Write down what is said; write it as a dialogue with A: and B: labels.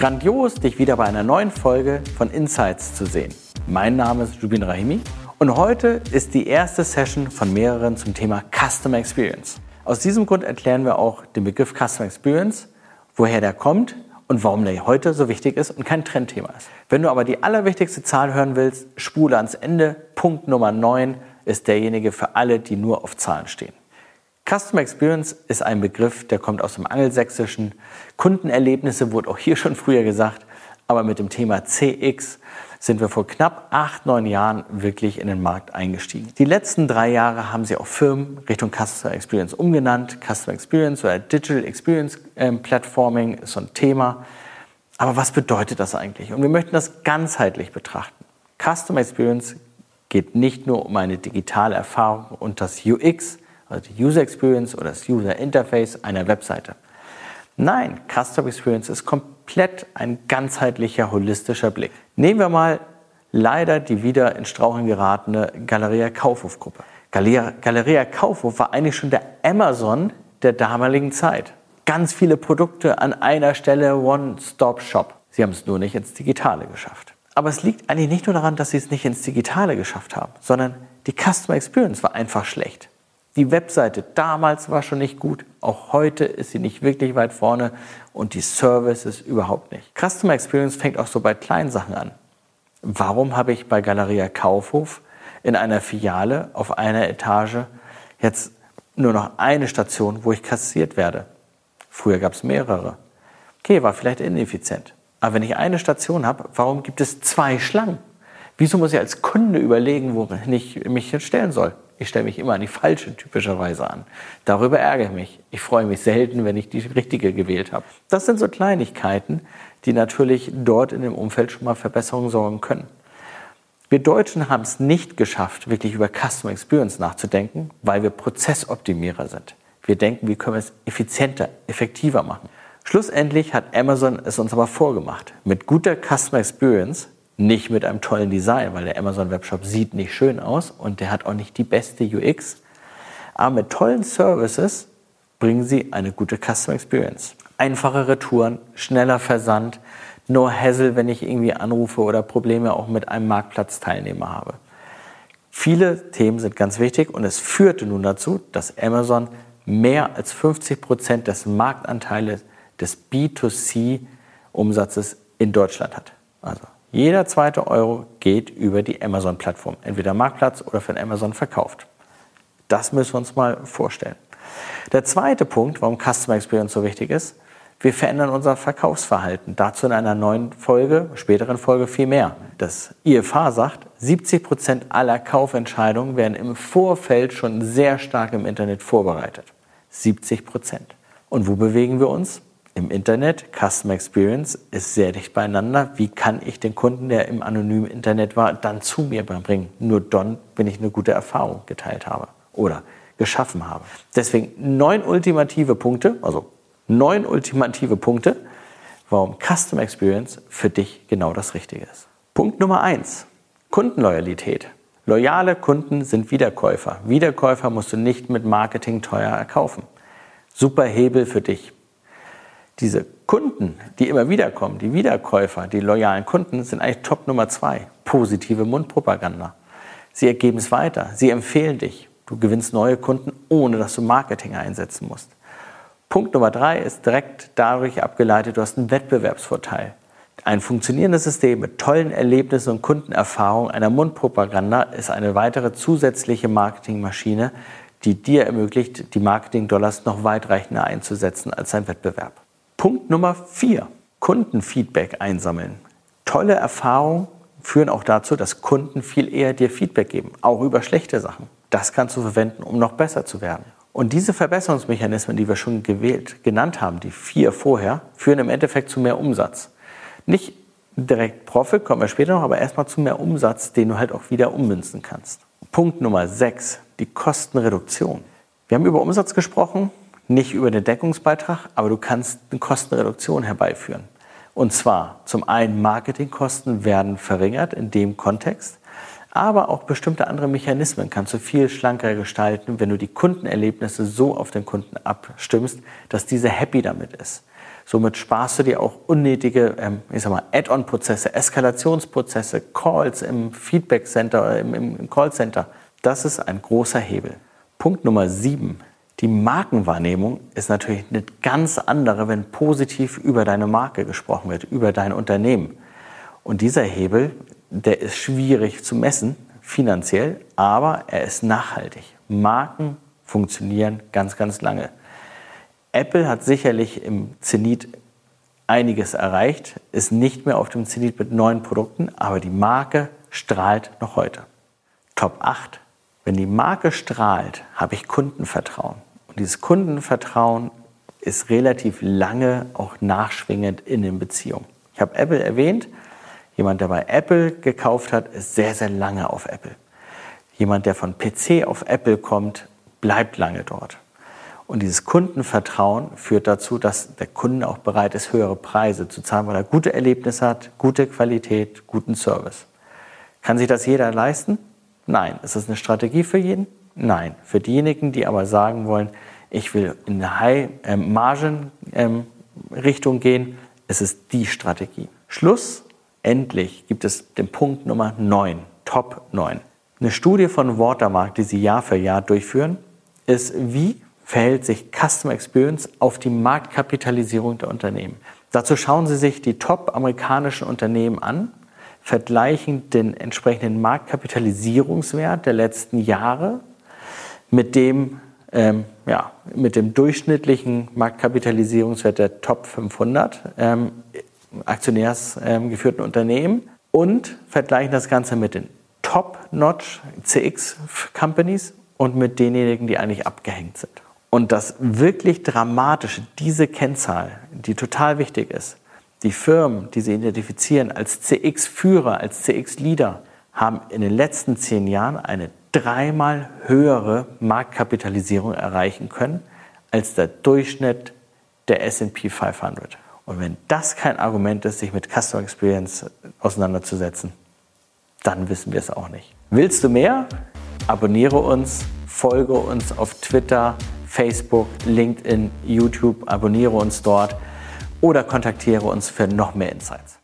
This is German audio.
A: Grandios, dich wieder bei einer neuen Folge von Insights zu sehen. Mein Name ist Rubin Rahimi und heute ist die erste Session von mehreren zum Thema Customer Experience. Aus diesem Grund erklären wir auch den Begriff Customer Experience, woher der kommt und warum der heute so wichtig ist und kein Trendthema ist. Wenn du aber die allerwichtigste Zahl hören willst, spule ans Ende. Punkt Nummer 9 ist derjenige für alle, die nur auf Zahlen stehen. Customer Experience ist ein Begriff, der kommt aus dem Angelsächsischen. Kundenerlebnisse wurde auch hier schon früher gesagt, aber mit dem Thema CX sind wir vor knapp acht, neun Jahren wirklich in den Markt eingestiegen. Die letzten drei Jahre haben sie auch Firmen Richtung Customer Experience umgenannt. Customer Experience oder Digital Experience ähm, Platforming ist so ein Thema. Aber was bedeutet das eigentlich? Und wir möchten das ganzheitlich betrachten. Customer Experience geht nicht nur um eine digitale Erfahrung und das UX, also die User Experience oder das User Interface einer Webseite. Nein, Customer Experience ist komplett ein ganzheitlicher, holistischer Blick. Nehmen wir mal leider die wieder in Strauchen geratene Galeria Kaufhof Gruppe. Galeria, Galeria Kaufhof war eigentlich schon der Amazon der damaligen Zeit. Ganz viele Produkte an einer Stelle, One-Stop-Shop. Sie haben es nur nicht ins Digitale geschafft. Aber es liegt eigentlich nicht nur daran, dass sie es nicht ins Digitale geschafft haben, sondern die Customer Experience war einfach schlecht. Die Webseite damals war schon nicht gut, auch heute ist sie nicht wirklich weit vorne und die Services überhaupt nicht. Customer Experience fängt auch so bei kleinen Sachen an. Warum habe ich bei Galeria Kaufhof in einer Filiale auf einer Etage jetzt nur noch eine Station, wo ich kassiert werde? Früher gab es mehrere. Okay, war vielleicht ineffizient. Aber wenn ich eine Station habe, warum gibt es zwei Schlangen? Wieso muss ich als Kunde überlegen, worin ich mich stellen soll? Ich stelle mich immer an die falsche typischerweise an. Darüber ärgere ich mich. Ich freue mich selten, wenn ich die richtige gewählt habe. Das sind so Kleinigkeiten, die natürlich dort in dem Umfeld schon mal Verbesserungen sorgen können. Wir Deutschen haben es nicht geschafft, wirklich über Customer Experience nachzudenken, weil wir Prozessoptimierer sind. Wir denken, wie können wir es effizienter, effektiver machen. Schlussendlich hat Amazon es uns aber vorgemacht. Mit guter Customer Experience nicht mit einem tollen Design, weil der Amazon Webshop sieht nicht schön aus und der hat auch nicht die beste UX. Aber mit tollen Services bringen sie eine gute Customer Experience. Einfache Retouren, schneller Versand, no hassle, wenn ich irgendwie anrufe oder Probleme auch mit einem Marktplatzteilnehmer habe. Viele Themen sind ganz wichtig und es führte nun dazu, dass Amazon mehr als 50 Prozent des Marktanteiles des B2C-Umsatzes in Deutschland hat. Also jeder zweite Euro geht über die Amazon-Plattform, entweder Marktplatz oder von Amazon verkauft. Das müssen wir uns mal vorstellen. Der zweite Punkt, warum Customer Experience so wichtig ist, wir verändern unser Verkaufsverhalten. Dazu in einer neuen Folge, späteren Folge viel mehr. Das IFH sagt, 70 Prozent aller Kaufentscheidungen werden im Vorfeld schon sehr stark im Internet vorbereitet. 70 Prozent. Und wo bewegen wir uns? Im Internet, Customer Experience ist sehr dicht beieinander. Wie kann ich den Kunden, der im anonymen Internet war, dann zu mir bringen? Nur dann, wenn ich eine gute Erfahrung geteilt habe oder geschaffen habe. Deswegen neun ultimative Punkte, also neun ultimative Punkte, warum Customer Experience für dich genau das Richtige ist. Punkt Nummer eins: Kundenloyalität. Loyale Kunden sind Wiederkäufer. Wiederkäufer musst du nicht mit Marketing teuer erkaufen. Super Hebel für dich diese Kunden, die immer wieder kommen, die Wiederkäufer, die loyalen Kunden, sind eigentlich Top Nummer zwei. Positive Mundpropaganda. Sie ergeben es weiter. Sie empfehlen dich. Du gewinnst neue Kunden, ohne dass du Marketing einsetzen musst. Punkt Nummer drei ist direkt dadurch abgeleitet, du hast einen Wettbewerbsvorteil. Ein funktionierendes System mit tollen Erlebnissen und Kundenerfahrungen einer Mundpropaganda ist eine weitere zusätzliche Marketingmaschine, die dir ermöglicht, die Marketing-Dollars noch weitreichender einzusetzen als ein Wettbewerb. Punkt Nummer vier, Kundenfeedback einsammeln. Tolle Erfahrungen führen auch dazu, dass Kunden viel eher dir Feedback geben, auch über schlechte Sachen. Das kannst du verwenden, um noch besser zu werden. Und diese Verbesserungsmechanismen, die wir schon gewählt, genannt haben, die vier vorher, führen im Endeffekt zu mehr Umsatz. Nicht direkt Profit, kommen wir später noch, aber erstmal zu mehr Umsatz, den du halt auch wieder ummünzen kannst. Punkt Nummer sechs, die Kostenreduktion. Wir haben über Umsatz gesprochen, nicht über den Deckungsbeitrag, aber du kannst eine Kostenreduktion herbeiführen. Und zwar zum einen Marketingkosten werden verringert in dem Kontext, aber auch bestimmte andere Mechanismen kannst du viel schlanker gestalten, wenn du die Kundenerlebnisse so auf den Kunden abstimmst, dass dieser happy damit ist. Somit sparst du dir auch unnötige, ähm, ich Add-on-Prozesse, Eskalationsprozesse, Calls im Feedback Center, im, im Call Center. Das ist ein großer Hebel. Punkt Nummer sieben. Die Markenwahrnehmung ist natürlich eine ganz andere, wenn positiv über deine Marke gesprochen wird, über dein Unternehmen. Und dieser Hebel, der ist schwierig zu messen, finanziell, aber er ist nachhaltig. Marken funktionieren ganz, ganz lange. Apple hat sicherlich im Zenit einiges erreicht, ist nicht mehr auf dem Zenit mit neuen Produkten, aber die Marke strahlt noch heute. Top 8. Wenn die Marke strahlt, habe ich Kundenvertrauen. Und dieses Kundenvertrauen ist relativ lange auch nachschwingend in den Beziehungen. Ich habe Apple erwähnt. Jemand, der bei Apple gekauft hat, ist sehr, sehr lange auf Apple. Jemand, der von PC auf Apple kommt, bleibt lange dort. Und dieses Kundenvertrauen führt dazu, dass der Kunde auch bereit ist, höhere Preise zu zahlen, weil er gute Erlebnisse hat, gute Qualität, guten Service. Kann sich das jeder leisten? Nein. Ist das eine Strategie für jeden? Nein. Für diejenigen, die aber sagen wollen, ich will in eine High-Margin-Richtung ähm, gehen, ist es die Strategie. Schluss, endlich gibt es den Punkt Nummer 9, Top 9. Eine Studie von Watermark, die sie Jahr für Jahr durchführen, ist, wie verhält sich Customer Experience auf die Marktkapitalisierung der Unternehmen. Dazu schauen Sie sich die top amerikanischen Unternehmen an vergleichen den entsprechenden Marktkapitalisierungswert der letzten Jahre mit dem, ähm, ja, mit dem durchschnittlichen Marktkapitalisierungswert der Top 500 ähm, aktionärsgeführten ähm, Unternehmen und vergleichen das Ganze mit den Top-Notch CX-Companies und mit denjenigen, die eigentlich abgehängt sind. Und das wirklich Dramatische, diese Kennzahl, die total wichtig ist, die Firmen, die sie identifizieren als CX-Führer, als CX-Leader, haben in den letzten zehn Jahren eine dreimal höhere Marktkapitalisierung erreichen können als der Durchschnitt der SP 500. Und wenn das kein Argument ist, sich mit Customer Experience auseinanderzusetzen, dann wissen wir es auch nicht. Willst du mehr? Abonniere uns, folge uns auf Twitter, Facebook, LinkedIn, YouTube, abonniere uns dort oder kontaktiere uns für noch mehr Insights.